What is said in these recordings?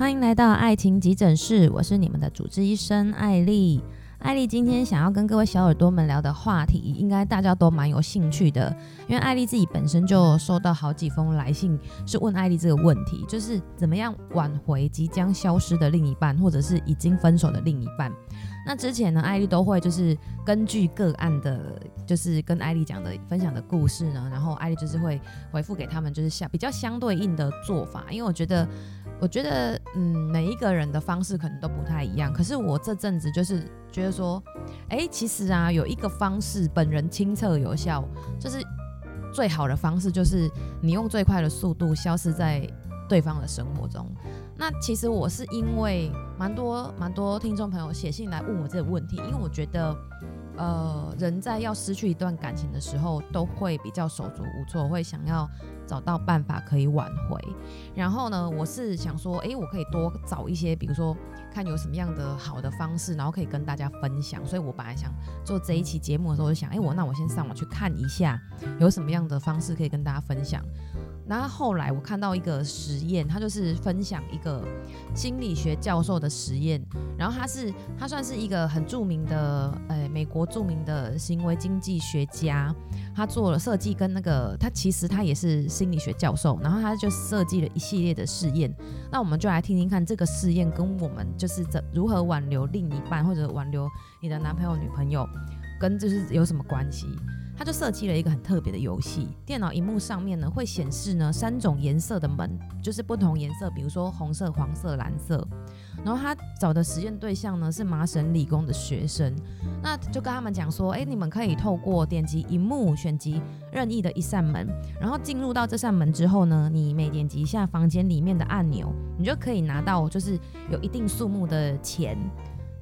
欢迎来到爱情急诊室，我是你们的主治医生艾丽。艾丽今天想要跟各位小耳朵们聊的话题，应该大家都蛮有兴趣的，因为艾丽自己本身就收到好几封来信，是问艾丽这个问题，就是怎么样挽回即将消失的另一半，或者是已经分手的另一半。那之前呢，艾丽都会就是根据个案的，就是跟艾丽讲的分享的故事呢，然后艾丽就是会回复给他们，就是相比较相对应的做法，因为我觉得。我觉得，嗯，每一个人的方式可能都不太一样。可是我这阵子就是觉得说，哎，其实啊，有一个方式，本人亲测有效，就是最好的方式，就是你用最快的速度消失在对方的生活中。那其实我是因为蛮多蛮多听众朋友写信来问我这个问题，因为我觉得。呃，人在要失去一段感情的时候，都会比较手足无措，会想要找到办法可以挽回。然后呢，我是想说，哎，我可以多找一些，比如说看有什么样的好的方式，然后可以跟大家分享。所以我本来想做这一期节目的时候，我就想，哎，我那我先上网去看一下，有什么样的方式可以跟大家分享。然后后来我看到一个实验，他就是分享一个心理学教授的实验，然后他是他算是一个很著名的，呃，美国著名的行为经济学家，他做了设计跟那个他其实他也是心理学教授，然后他就设计了一系列的试验，那我们就来听听看这个试验跟我们就是怎如何挽留另一半或者挽留你的男朋友女朋友，跟就是有什么关系。他就设计了一个很特别的游戏，电脑荧幕上面呢会显示呢三种颜色的门，就是不同颜色，比如说红色、黄色、蓝色。然后他找的实验对象呢是麻省理工的学生，那就跟他们讲说，哎，你们可以透过点击荧幕选择任意的一扇门，然后进入到这扇门之后呢，你每点击一下房间里面的按钮，你就可以拿到就是有一定数目的钱。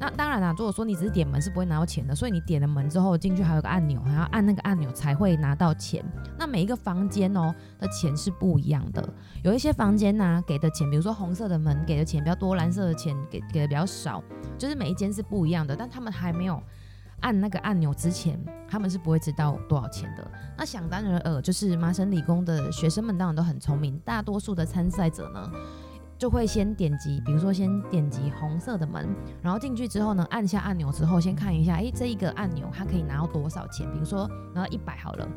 那当然啦，如果说你只是点门是不会拿到钱的，所以你点了门之后进去还有个按钮，还要按那个按钮才会拿到钱。那每一个房间哦的钱是不一样的，有一些房间呢、给的钱，比如说红色的门给的钱比较多，蓝色的钱给给的比较少，就是每一间是不一样的。但他们还没有按那个按钮之前，他们是不会知道多少钱的。那想当然尔，就是麻省理工的学生们当然都很聪明，大多数的参赛者呢。就会先点击，比如说先点击红色的门，然后进去之后呢，按下按钮之后，先看一下，哎，这一个按钮它可以拿到多少钱？比如说拿到一百好了，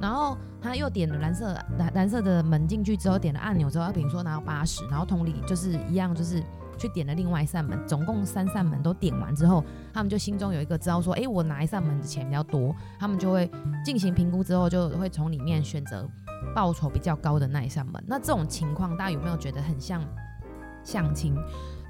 然后他又点了蓝色蓝蓝色的门进去之后，点了按钮之后，他比如说拿到八十，然后同理就是一样，就是去点了另外一扇门，总共三扇门都点完之后，他们就心中有一个知道说，哎，我哪一扇门的钱比较多，他们就会进行评估之后，就会从里面选择报酬比较高的那一扇门。那这种情况，大家有没有觉得很像？相亲，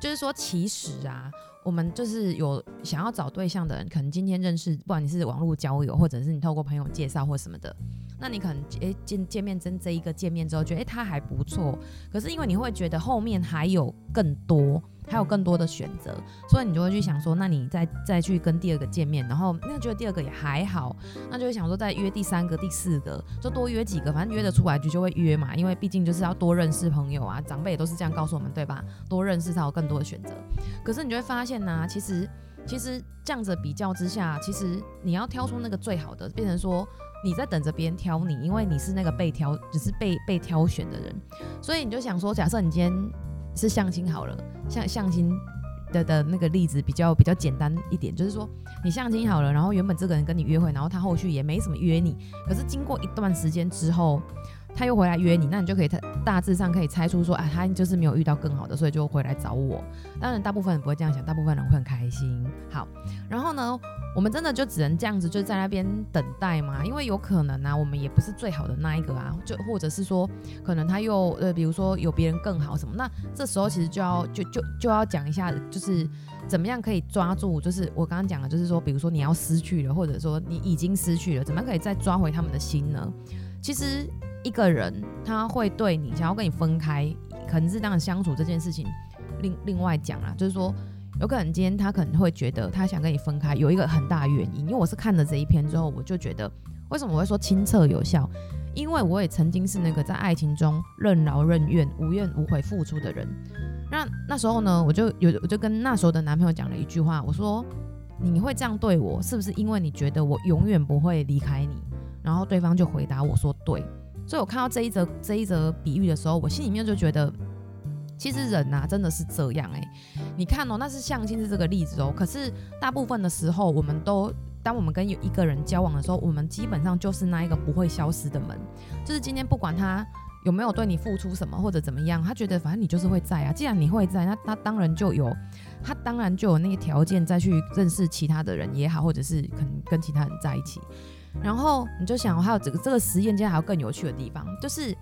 就是说，其实啊，我们就是有想要找对象的人，可能今天认识，不管你是网络交友，或者是你透过朋友介绍或什么的，那你可能诶见见面真这一个见面之后，觉得诶他还不错，可是因为你会觉得后面还有更多。还有更多的选择，所以你就会去想说，那你再再去跟第二个见面，然后那觉得第二个也还好，那就会想说再约第三个、第四个，就多约几个，反正约得出来就就会约嘛，因为毕竟就是要多认识朋友啊，长辈也都是这样告诉我们，对吧？多认识才有更多的选择。可是你就会发现呢、其实其实这样子比较之下，其实你要挑出那个最好的，变成说你在等着别人挑你，因为你是那个被挑，只是被被挑选的人，所以你就想说，假设你今天。是相亲好了，相相亲的的那个例子比较比较简单一点，就是说你相亲好了，然后原本这个人跟你约会，然后他后续也没什么约你，可是经过一段时间之后。他又回来约你，那你就可以大大致上可以猜出说，啊，他就是没有遇到更好的，所以就回来找我。当然，大部分人不会这样想，大部分人会很开心。好，然后呢，我们真的就只能这样子就在那边等待嘛？因为有可能啊，我们也不是最好的那一个啊，就或者是说，可能他又呃，比如说有别人更好什么，那这时候其实就要就就就要讲一下，就是怎么样可以抓住，就是我刚刚讲的，就是说，比如说你要失去了，或者说你已经失去了，怎么样可以再抓回他们的心呢？其实。一个人他会对你想要跟你分开，可能是这样相处这件事情。另另外讲啦，就是说有可能今天他可能会觉得他想跟你分开，有一个很大原因。因为我是看了这一篇之后，我就觉得为什么我会说亲测有效？因为我也曾经是那个在爱情中任劳任怨、无怨无悔付出的人。那那时候呢，我就有我就跟那时候的男朋友讲了一句话，我说你会这样对我，是不是因为你觉得我永远不会离开你？然后对方就回答我说对。所以我看到这一则这一则比喻的时候，我心里面就觉得，其实人呐、啊，真的是这样哎、欸。你看哦，那是相亲是这个例子哦。可是大部分的时候，我们都当我们跟有一个人交往的时候，我们基本上就是那一个不会消失的门。就是今天不管他有没有对你付出什么或者怎么样，他觉得反正你就是会在啊。既然你会在，那他当然就有他当然就有那个条件再去认识其他的人也好，或者是可能跟其他人在一起。然后你就想，还有这个这个实验，接下来还有更有趣的地方，就是。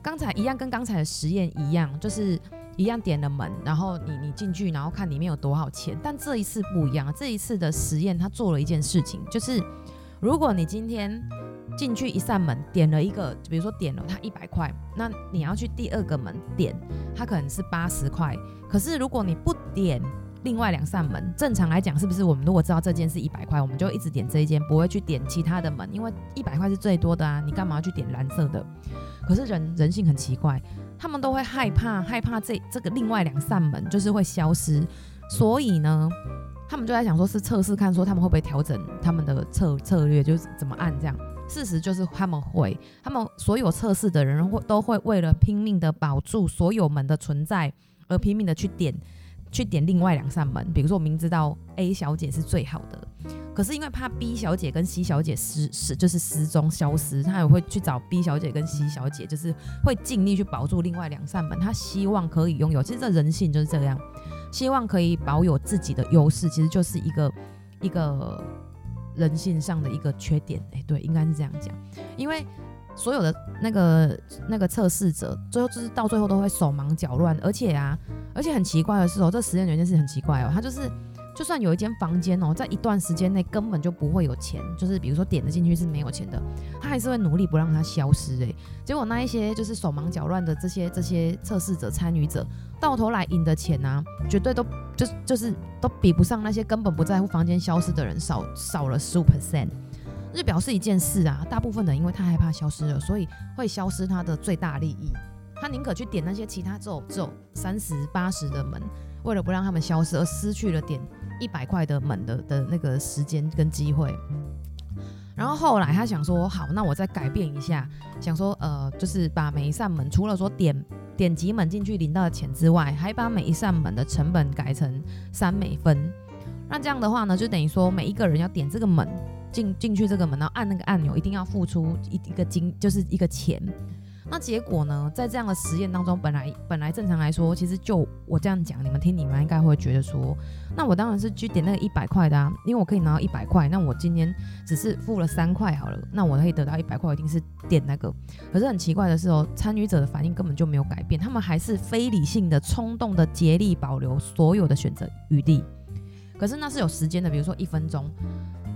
刚才一样，跟刚才的实验一样，就是一样点了门，然后你你进去，然后看里面有多少钱。但这一次不一样，这一次的实验他做了一件事情，就是如果你今天进去一扇门，点了一个，比如说点了它一百块，那你要去第二个门点，它可能是八十块。可是如果你不点另外两扇门，正常来讲，是不是我们如果知道这间是一百块，我们就一直点这一间，不会去点其他的门，因为一百块是最多的啊，你干嘛要去点蓝色的？可是人人性很奇怪，他们都会害怕，害怕这这个另外两扇门就是会消失，所以呢，他们就在想说，是测试看说他们会不会调整他们的策策略，就是怎么按这样。事实就是他们会，他们所有测试的人会都会为了拼命的保住所有门的存在而拼命的去点。去点另外两扇门，比如说我明知道 A 小姐是最好的，可是因为怕 B 小姐跟 C 小姐失失就是失踪消失，他也会去找 B 小姐跟 C 小姐，就是会尽力去保住另外两扇门，他希望可以拥有。其实这人性就是这样，希望可以保有自己的优势，其实就是一个一个人性上的一个缺点。哎，对，应该是这样讲，因为。所有的那个那个测试者，最后就是到最后都会手忙脚乱，而且啊，而且很奇怪的是哦，这实验有一件事很奇怪哦，他就是就算有一间房间哦，在一段时间内根本就不会有钱，就是比如说点的进去是没有钱的，他还是会努力不让它消失诶。结果那一些就是手忙脚乱的这些这些测试者参与者，到头来赢的钱啊，绝对都就就是都比不上那些根本不在乎房间消失的人少少了十五 percent。就表示一件事啊，大部分人因为太害怕消失了，所以会消失他的最大利益。他宁可去点那些其他只有只有三十八十的门，为了不让他们消失，而失去了点一百块的门的的那个时间跟机会。然后后来他想说，好，那我再改变一下，想说呃，就是把每一扇门除了说点点几门进去领到的钱之外，还把每一扇门的成本改成三美分。那这样的话呢，就等于说每一个人要点这个门。进进去这个门，然后按那个按钮，一定要付出一一个金，就是一个钱。那结果呢，在这样的实验当中，本来本来正常来说，其实就我这样讲，你们听，你们应该会觉得说，那我当然是去点那个一百块的啊，因为我可以拿到一百块。那我今天只是付了三块好了，那我可以得到一百块，一定是点那个。可是很奇怪的是哦，参与者的反应根本就没有改变，他们还是非理性的、冲动的竭力保留所有的选择余地。可是那是有时间的，比如说一分钟。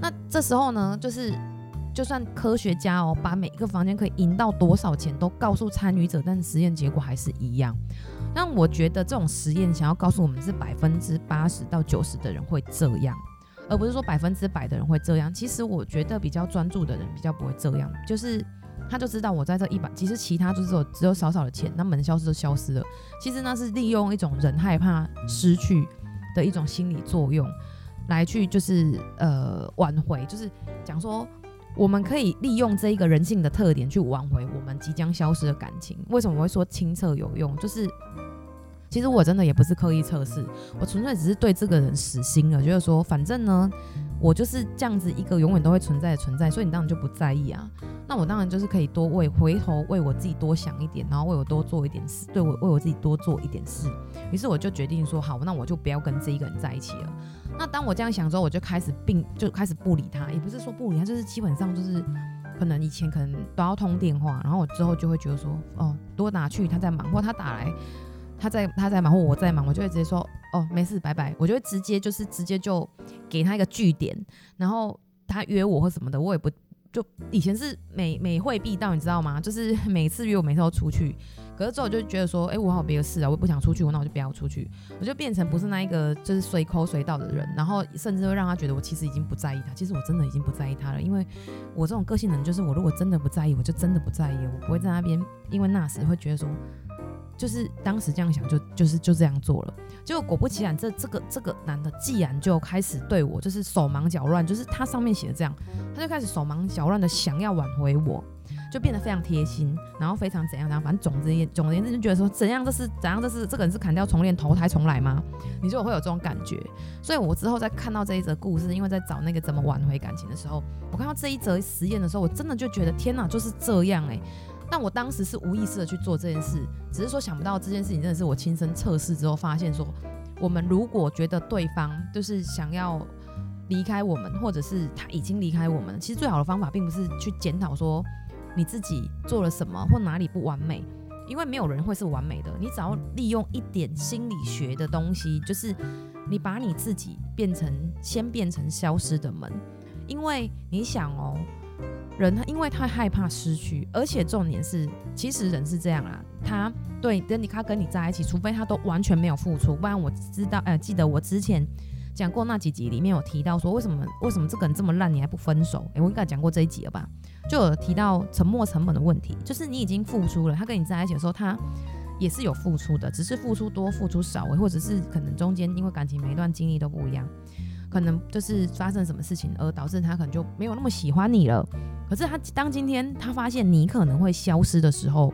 那这时候呢，就是就算科学家哦，把每一个房间可以赢到多少钱都告诉参与者，但实验结果还是一样。那我觉得这种实验想要告诉我们是百分之八十到九十的人会这样，而不是说百分之百的人会这样。其实我觉得比较专注的人比较不会这样，就是他就知道我在这一百，其实其他就是只有少少的钱，那门消失就消失了。其实那是利用一种人害怕失去的一种心理作用。来去就是呃挽回，就是讲说我们可以利用这一个人性的特点去挽回我们即将消失的感情。为什么我会说清澈有用？就是其实我真的也不是刻意测试，我纯粹只是对这个人死心了，就是说反正呢，我就是这样子一个永远都会存在的存在，所以你当然就不在意啊。那我当然就是可以多为回头为我自己多想一点，然后为我多做一点事，对我为我自己多做一点事。于是我就决定说好，那我就不要跟这一个人在一起了。那当我这样想之后，我就开始并就开始不理他，也不是说不理他，就是基本上就是可能以前可能都要通电话，然后我之后就会觉得说，哦，多拿去他在忙，或他打来，他在他在忙或我在忙，我就会直接说，哦，没事，拜拜。我就会直接就是直接就给他一个句点，然后他约我或什么的，我也不就以前是每每会必到，你知道吗？就是每次约我，每次都出去。可是之后我就觉得说，哎、欸，我好别的事啊，我不想出去，那我就不要出去，我就变成不是那一个就是随口随到的人，然后甚至会让他觉得我其实已经不在意他，其实我真的已经不在意他了，因为我这种个性的人就是我如果真的不在意，我就真的不在意，我不会在那边因为那时会觉得说，就是当时这样想就就是就这样做了，结果果不其然，这这个这个男的既然就开始对我就是手忙脚乱，就是他上面写的这样，他就开始手忙脚乱的想要挽回我。就变得非常贴心，然后非常怎样怎样，反正总之总而言之就觉得说怎样这是怎样这是这个人是砍掉重练投胎重来吗？你就会有这种感觉。所以我之后在看到这一则故事，因为在找那个怎么挽回感情的时候，我看到这一则实验的时候，我真的就觉得天哪，就是这样哎、但我当时是无意识的去做这件事，只是说想不到这件事情真的是我亲身测试之后发现说，我们如果觉得对方就是想要离开我们，或者是他已经离开我们，其实最好的方法并不是去检讨说你自己做了什么或哪里不完美，因为没有人会是完美的。你只要利用一点心理学的东西，就是你把你自己变成先变成消失的门，因为你想哦。人他因为他害怕失去，而且重点是，其实人是这样啊，他对跟你他跟你在一起，除非他都完全没有付出，不然我知道，呃，记得我之前讲过那几集里面有提到说，为什么为什么这个人这么烂，你还不分手？诶，我应该讲过这一集了吧？就有提到沉没成本的问题，就是你已经付出了，他跟你在一起的时候，他也是有付出的，只是付出多付出少，或者是可能中间因为感情每一段经历都不一样。可能就是发生什么事情，而导致他可能就没有那么喜欢你了。可是他当今天他发现你可能会消失的时候，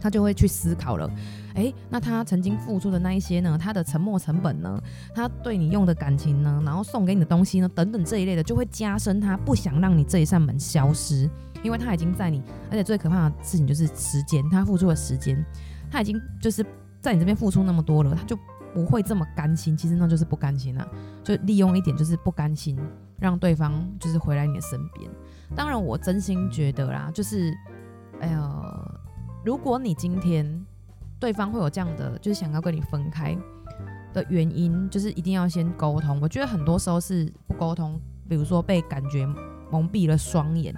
他就会去思考了。诶，那他曾经付出的那一些呢？他的沉没成本呢？他对你用的感情呢？然后送给你的东西呢？等等这一类的，就会加深他不想让你这一扇门消失，因为他已经在你，而且最可怕的事情就是时间，他付出的时间，他已经就是在你这边付出那么多了，他就。不会这么甘心，其实那就是不甘心啊，就利用一点就是不甘心，让对方就是回来你的身边。当然，我真心觉得啦，就是，哎呀，如果你今天对方会有这样的，就是想要跟你分开的原因，就是一定要先沟通。我觉得很多时候是不沟通，比如说被感觉蒙蔽了双眼，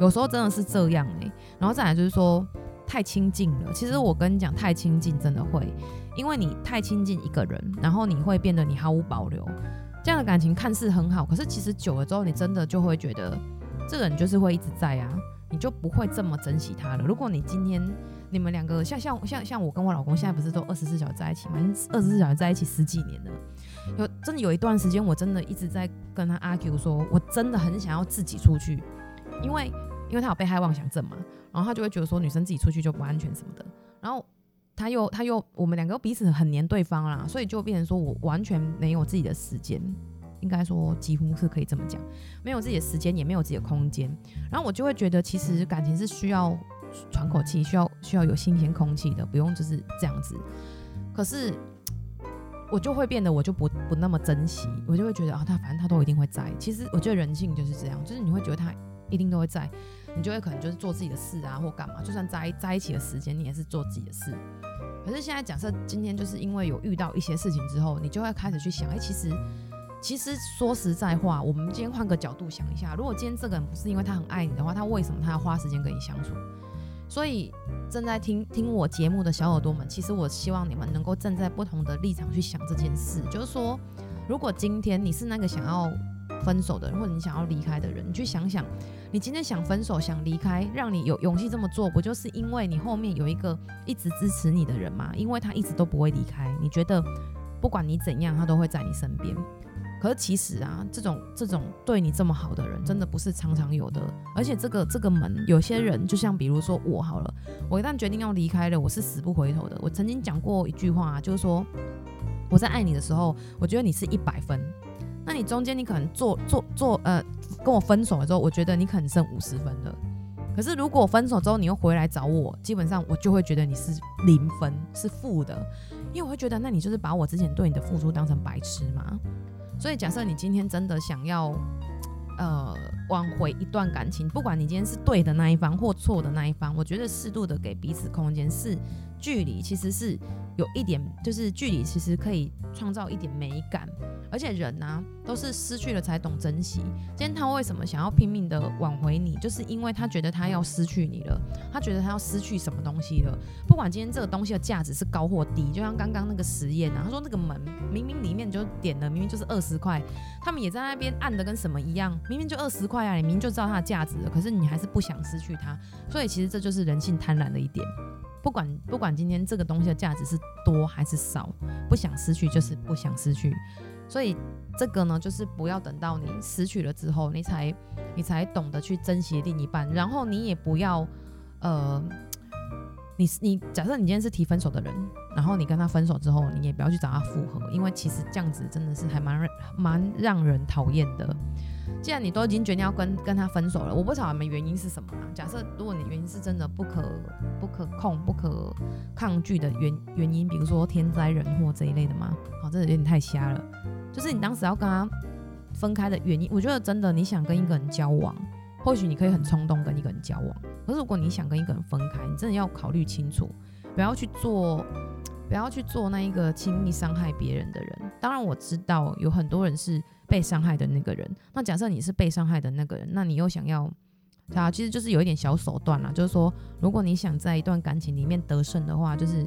有时候真的是这样哎、然后再来就是说太亲近了，其实我跟你讲，太亲近真的会。因为你太亲近一个人，然后你会变得你毫无保留，这样的感情看似很好，可是其实久了之后，你真的就会觉得这个人就是会一直在啊，你就不会这么珍惜他了。如果你今天你们两个像像像像我跟我老公现在不是都二十四小时在一起吗？二十四小时在一起十几年了，有真的有一段时间，我真的一直在跟他 argue 说，我真的很想要自己出去，因为因为他有被害妄想症嘛，然后他就会觉得说女生自己出去就不安全什么的，然后。他又他又我们两个彼此很黏对方啦，所以就变成说我完全没有自己的时间，应该说几乎是可以这么讲，没有自己的时间，也没有自己的空间。然后我就会觉得，其实感情是需要喘口气，需要需要有新鲜空气的，不用就是这样子。可是我就会变得，我就不不那么珍惜，我就会觉得啊，他反正他都一定会在。其实我觉得人性就是这样，就是你会觉得他一定都会在。你就会可能就是做自己的事啊，或干嘛，就算在在一起的时间，你也是做自己的事。可是现在假设今天就是因为有遇到一些事情之后，你就会开始去想，哎、其实其实说实在话，我们今天换个角度想一下，如果今天这个人不是因为他很爱你的话，他为什么他要花时间跟你相处？所以正在听听我节目的小耳朵们，其实我希望你们能够站在不同的立场去想这件事，就是说，如果今天你是那个想要。分手的人，或者你想要离开的人，你去想想，你今天想分手、想离开，让你有勇气这么做，不就是因为你后面有一个一直支持你的人吗？因为他一直都不会离开，你觉得不管你怎样，他都会在你身边。可是其实啊，这种这种对你这么好的人，真的不是常常有的。而且这个这个门，有些人就像比如说我好了，我一旦决定要离开了，我是死不回头的。我曾经讲过一句话，就是说我在爱你的时候，我觉得你是一百分。那你中间你可能做做做呃跟我分手了之后，我觉得你可能剩五十分了。可是如果分手之后你又回来找我，基本上我就会觉得你是零分，是负的，因为我会觉得那你就是把我之前对你的付出当成白痴嘛。所以假设你今天真的想要呃挽回一段感情，不管你今天是对的那一方或错的那一方，我觉得适度的给彼此空间，是距离其实是有一点，就是距离其实可以创造一点美感。而且人呢、都是失去了才懂珍惜。今天他为什么想要拼命的挽回你，就是因为他觉得他要失去你了，他觉得他要失去什么东西了。不管今天这个东西的价值是高或低，就像刚刚那个实验啊，他说那个门明明里面就点了，明明就是二十块，他们也在那边按的跟什么一样，明明就二十块啊，你明明就知道它的价值了，可是你还是不想失去它。所以其实这就是人性贪婪的一点。不管不管今天这个东西的价值是多还是少，不想失去就是不想失去。所以这个呢，就是不要等到你失去了之后，你才你才懂得去珍惜另一半，然后你也不要呃。你你假设你今天是提分手的人，然后你跟他分手之后，你也不要去找他复合，因为其实这样子真的是还蛮蛮让人讨厌的。既然你都已经决定要跟跟他分手了，我不晓得你们原因是什么啦？假设如果你原因是真的不可不可控、不可抗拒的原原因，比如说天灾人祸这一类的吗？好，这有点太瞎了。就是你当时要跟他分开的原因，我觉得真的你想跟一个人交往。或许你可以很冲动跟一个人交往，可是如果你想跟一个人分开，你真的要考虑清楚，不要去做，不要去做那一个轻易伤害别人的人。当然我知道有很多人是被伤害的那个人，那假设你是被伤害的那个人，那你又想要，啊，其实就是有一点小手段啦，就是说，如果你想在一段感情里面得胜的话，就是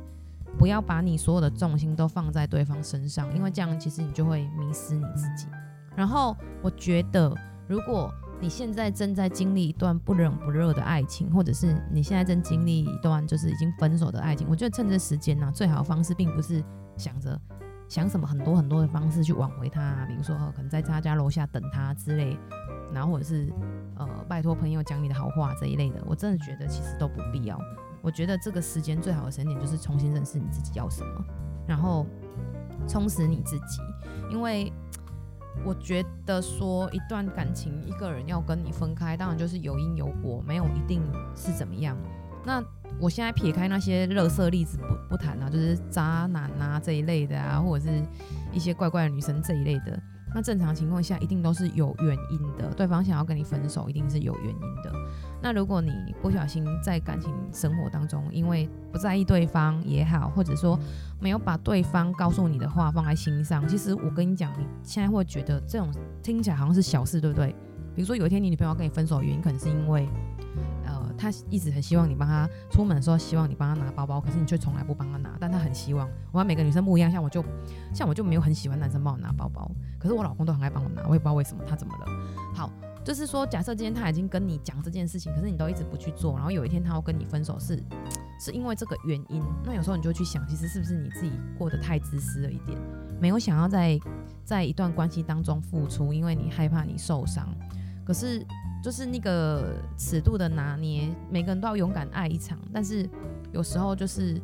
不要把你所有的重心都放在对方身上，因为这样其实你就会迷失你自己。然后我觉得如果你现在正在经历一段不冷不热的爱情，或者是你现在正经历一段就是已经分手的爱情，我觉得趁这时间呢、最好的方式并不是想着想什么很多很多的方式去挽回他、比如说可能在他家楼下等他之类，然后或者是呃拜托朋友讲你的好话这一类的，我真的觉得其实都不必要。我觉得这个时间最好的时间点就是重新认识你自己要什么，然后充实你自己，因为。我觉得说一段感情，一个人要跟你分开，当然就是有因有果，没有一定是怎么样。那我现在撇开那些垃圾例子不不谈啊，就是渣男啊这一类的啊，或者是一些怪怪的女生这一类的。那正常情况下，一定都是有原因的。对方想要跟你分手，一定是有原因的。那如果你不小心在感情生活当中，因为不在意对方也好，或者说没有把对方告诉你的话放在心上，其实我跟你讲，你现在会觉得这种听起来好像是小事，对不对？比如说有一天你女朋友跟你分手的原因，可能是因为。他一直很希望你帮他出门的时候，希望你帮他拿包包，可是你却从来不帮他拿。但他很希望，我和每个女生不一样，像我就像我就没有很喜欢男生帮我拿包包，可是我老公都很爱帮我拿，我也不知道为什么他怎么了。好，就是说，假设今天他已经跟你讲这件事情，可是你都一直不去做，然后有一天他要跟你分手是，是是因为这个原因。那有时候你就去想，其实是不是你自己过得太自私了一点，没有想要在在一段关系当中付出，因为你害怕你受伤。可是。就是那个尺度的拿捏，每个人都要勇敢爱一场。但是有时候就是，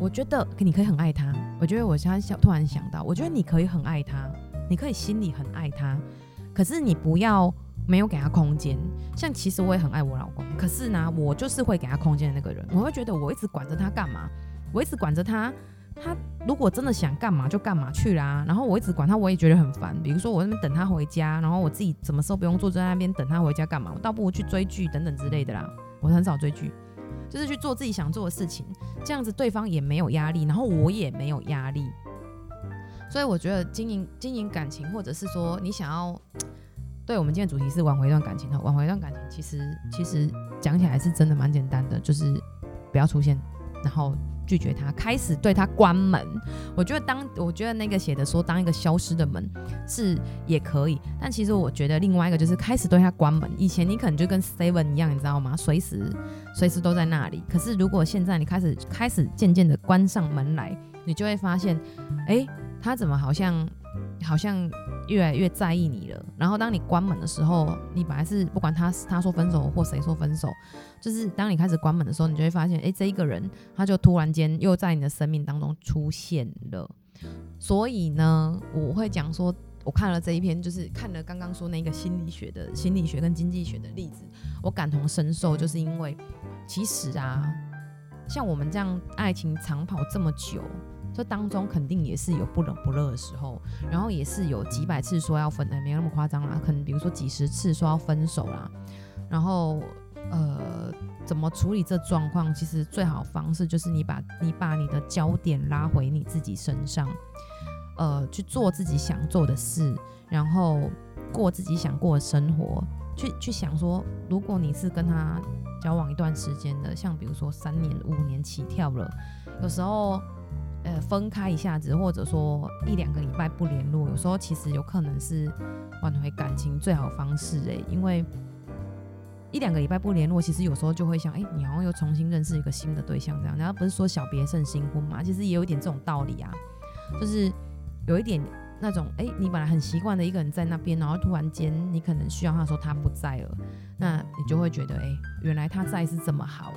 我觉得你可以很爱他。我觉得我现在想突然想到，我觉得你可以很爱他，你可以心里很爱他。可是你不要没有给他空间。像其实我也很爱我老公，可是呢，我就是会给他空间的那个人。我会觉得我一直管着他干嘛？我一直管着他。他如果真的想干嘛就干嘛去啦，然后我一直管他，我也觉得很烦。比如说我那边等他回家，然后我自己什么时候不用坐在那边等他回家干嘛？我倒不如去追剧等等之类的啦。我很少追剧，就是去做自己想做的事情，这样子对方也没有压力，然后我也没有压力。所以我觉得经营经营感情，或者是说你想要，对我们今天主题是挽回一段感情，挽回一段感情，其实其实讲起来是真的蛮简单的，就是不要出现，然后。拒绝他，开始对他关门。我觉得当我觉得那个写的说当一个消失的门是也可以，但其实我觉得另外一个就是开始对他关门。以前你可能就跟 Seven 一样，你知道吗？随时随时都在那里。可是如果现在你开始开始渐渐的关上门来，你就会发现，哎，他怎么好像好像。越来越在意你了，然后当你关门的时候，你本来是不管他他说分手或谁说分手，就是当你开始关门的时候，你就会发现，哎，这一个人他就突然间又在你的生命当中出现了。所以呢，我会讲说，我看了这一篇，就是看了刚刚说那个心理学的心理学跟经济学的例子，我感同身受，就是因为其实啊，像我们这样爱情长跑这么久。这当中肯定也是有不冷不热的时候，然后也是有几百次说要分，哎，没有那么夸张啦，可能比如说几十次说要分手啦，然后呃，怎么处理这状况？其实最好方式就是你把你把你的焦点拉回你自己身上，呃，去做自己想做的事，然后过自己想过的生活，去去想说，如果你是跟他交往一段时间的，像比如说三年、五年起跳了，有时候。呃，分开一下子，或者说一两个礼拜不联络，有时候其实有可能是挽回感情最好方式诶、因为一两个礼拜不联络，其实有时候就会想，哎、你好像又重新认识一个新的对象这样。然后不是说小别胜新婚嘛，其实也有一点这种道理啊，就是有一点那种，哎、你本来很习惯的一个人在那边，然后突然间你可能需要他说他不在了，那你就会觉得，哎、原来他在是这么好。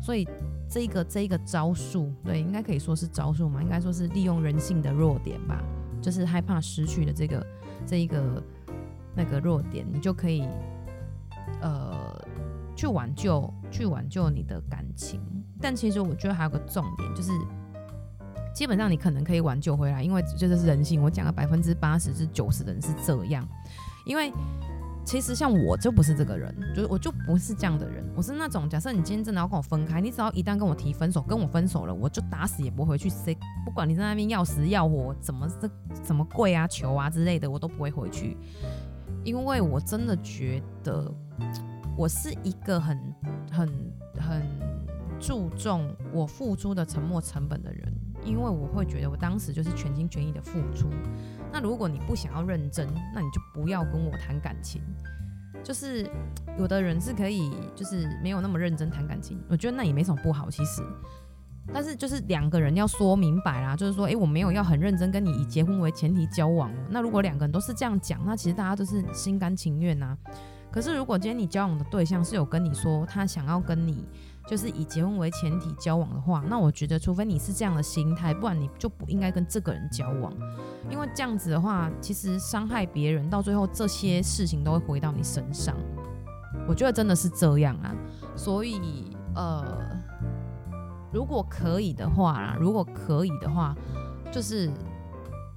所以这个这个招数，对，应该可以说是招数嘛，应该说是利用人性的弱点吧，就是害怕失去的这个这一个那个弱点，你就可以呃去挽救去挽救你的感情。但其实我觉得还有个重点就是。基本上你可能可以挽救回来，因为这就是人性。我讲了百分之八十至九十的人是这样，因为其实像我就不是这个人，就是我就不是这样的人。我是那种，假设你今天真的要跟我分开，你只要一旦跟我提分手，跟我分手了，我就打死也不回去。谁不管你在那边要死要活，怎么这怎么跪啊求啊之类的，我都不会回去，因为我真的觉得我是一个很很很注重我付出的沉没成本的人。因为我会觉得我当时就是全心全意的付出，那如果你不想要认真，那你就不要跟我谈感情。就是 有的人是可以，就是没有那么认真谈感情，我觉得那也没什么不好，其实。但是就是两个人要说明白啦，就是说，诶，我没有要很认真跟你以结婚为前提交往。那如果两个人都是这样讲，那其实大家都是心甘情愿呐。可是如果今天你交往的对象是有跟你说他想要跟你。就是以结婚为前提交往的话，那我觉得，除非你是这样的心态，不然你就不应该跟这个人交往。因为这样子的话，其实伤害别人，到最后这些事情都会回到你身上。我觉得真的是这样啊。所以，呃，如果可以的话啦，如果可以的话，就是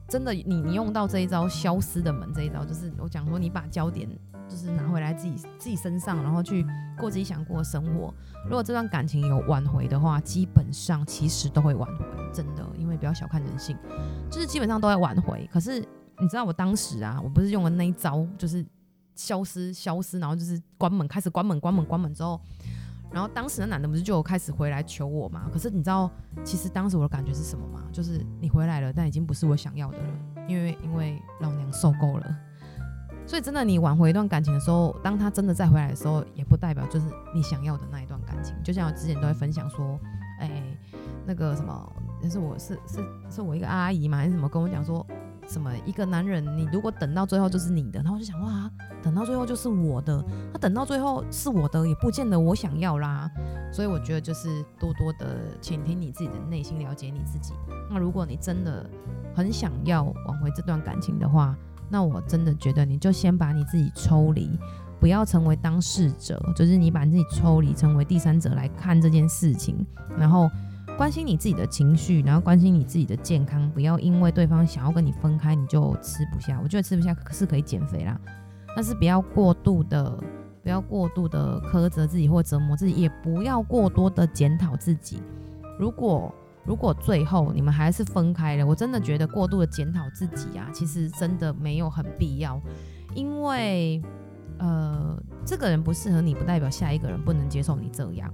真的，你你用到这一招消失的门这一招，就是我讲说，你把焦点。就是拿回来自己自己身上，然后去过自己想过的生活。如果这段感情有挽回的话，基本上其实都会挽回，真的，因为不要小看人性，就是基本上都会挽回。可是你知道我当时啊，我不是用了那一招，就是消失消失，然后就是关门，开始关门关门关门之后，然后当时那男的不是就开始回来求我嘛？可是你知道，其实当时我的感觉是什么吗？就是你回来了，但已经不是我想要的了，因为因为老娘受够了。所以，真的，你挽回一段感情的时候，当他真的再回来的时候，也不代表就是你想要的那一段感情。就像我之前都会分享说，哎、那个什么，就是我是是是我一个阿姨嘛，还是什么跟我讲说，什么一个男人，你如果等到最后就是你的，然后我就想哇，等到最后就是我的，他等到最后是我的，也不见得我想要啦。所以我觉得就是多多的倾听你自己的内心，了解你自己。那如果你真的很想要挽回这段感情的话，那我真的觉得，你就先把你自己抽离，不要成为当事者，就是你把你自己抽离，成为第三者来看这件事情，然后关心你自己的情绪，然后关心你自己的健康，不要因为对方想要跟你分开，你就吃不下。我觉得吃不下是可以减肥啦，但是不要过度的，不要过度的苛责自己或折磨自己，也不要过多的检讨自己。如果如果最后你们还是分开了，我真的觉得过度的检讨自己啊，其实真的没有很必要，因为呃，这个人不适合你，不代表下一个人不能接受你这样。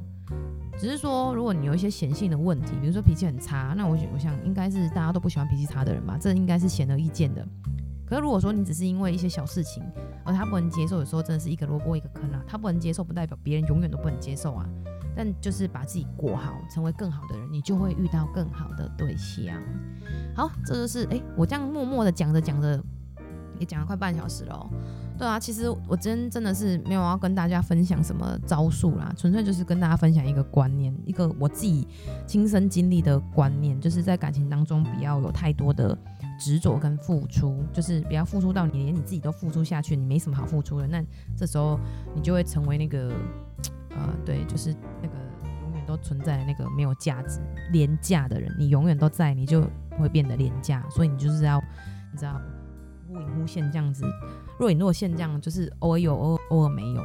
只是说，如果你有一些显性的问题，比如说脾气很差，那我我想应该是大家都不喜欢脾气差的人吧，这应该是显而易见的。可是如果说你只是因为一些小事情，而他不能接受，有时候真的是一个萝卜一个坑啊。他不能接受，不代表别人永远都不能接受啊。但就是把自己过好，成为更好的人，你就会遇到更好的对象。好，这就是哎、我这样默默的讲着讲着，也讲了快半小时了。对啊，其实我真真的是没有要跟大家分享什么招数啦，纯粹就是跟大家分享一个观念，一个我自己亲身经历的观念，就是在感情当中不要有太多的执着跟付出，就是不要付出到你连你自己都付出下去，你没什么好付出的，那这时候你就会成为那个。呃，对，就是那个永远都存在那个没有价值、廉价的人，你永远都在，你就会变得廉价。所以你就是要，你知道，忽隐忽现这样子，若隐若现这样，就是偶尔有，偶偶尔没有。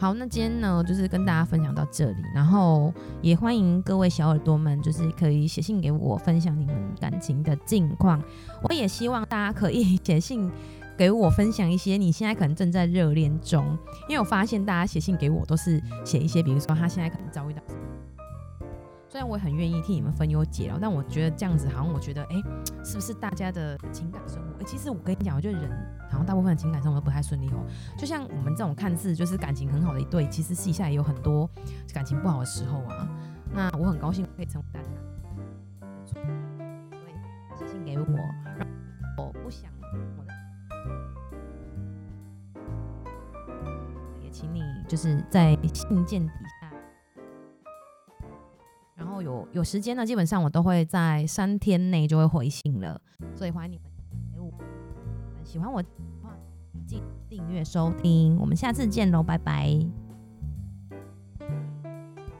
好，那今天呢，就是跟大家分享到这里，然后也欢迎各位小耳朵们，就是可以写信给我，分享你们感情的近况。我也希望大家可以 写信。给我分享一些你现在可能正在热恋中，因为我发现大家写信给我都是写一些，比如说他现在可能遭遇到什么。虽然我也很愿意替你们分忧解劳，但我觉得这样子好像我觉得，哎，是不是大家的情感生活？哎，其实我跟你讲，我觉得人好像大部分的情感生活都不太顺利哦。就像我们这种看似就是感情很好的一对，其实私下也有很多感情不好的时候啊。那我很高兴可以成为大家，就是在信件底下，然后有有时间呢，基本上我都会在三天内就会回信了，所以欢迎你们给我喜欢我的话，记得订阅收听，我们下次见喽，拜拜。